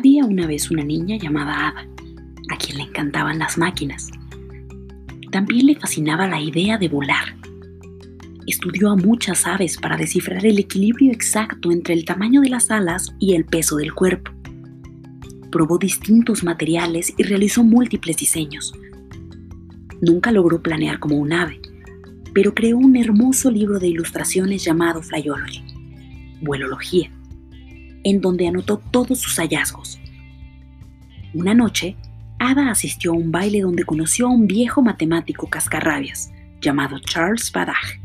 Había una vez una niña llamada Ada, a quien le encantaban las máquinas. También le fascinaba la idea de volar. Estudió a muchas aves para descifrar el equilibrio exacto entre el tamaño de las alas y el peso del cuerpo. Probó distintos materiales y realizó múltiples diseños. Nunca logró planear como un ave, pero creó un hermoso libro de ilustraciones llamado Flyology, Vuelología, en donde anotó todos sus hallazgos. Una noche, Ada asistió a un baile donde conoció a un viejo matemático cascarrabias llamado Charles Babbage.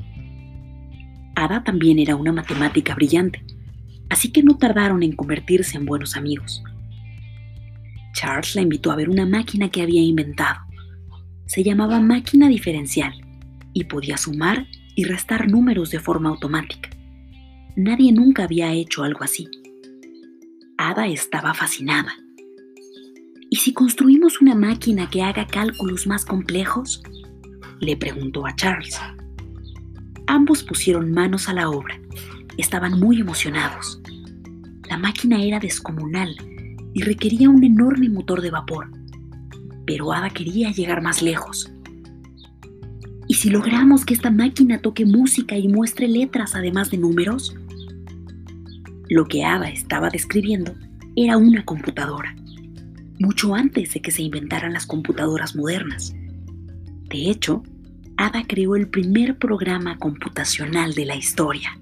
Ada también era una matemática brillante, así que no tardaron en convertirse en buenos amigos. Charles la invitó a ver una máquina que había inventado. Se llamaba máquina diferencial y podía sumar y restar números de forma automática. Nadie nunca había hecho algo así. Ada estaba fascinada. ¿Y si construimos una máquina que haga cálculos más complejos? Le preguntó a Charles. Ambos pusieron manos a la obra. Estaban muy emocionados. La máquina era descomunal y requería un enorme motor de vapor. Pero Ada quería llegar más lejos. ¿Y si logramos que esta máquina toque música y muestre letras además de números? Lo que Ada estaba describiendo era una computadora, mucho antes de que se inventaran las computadoras modernas. De hecho, Ada creó el primer programa computacional de la historia.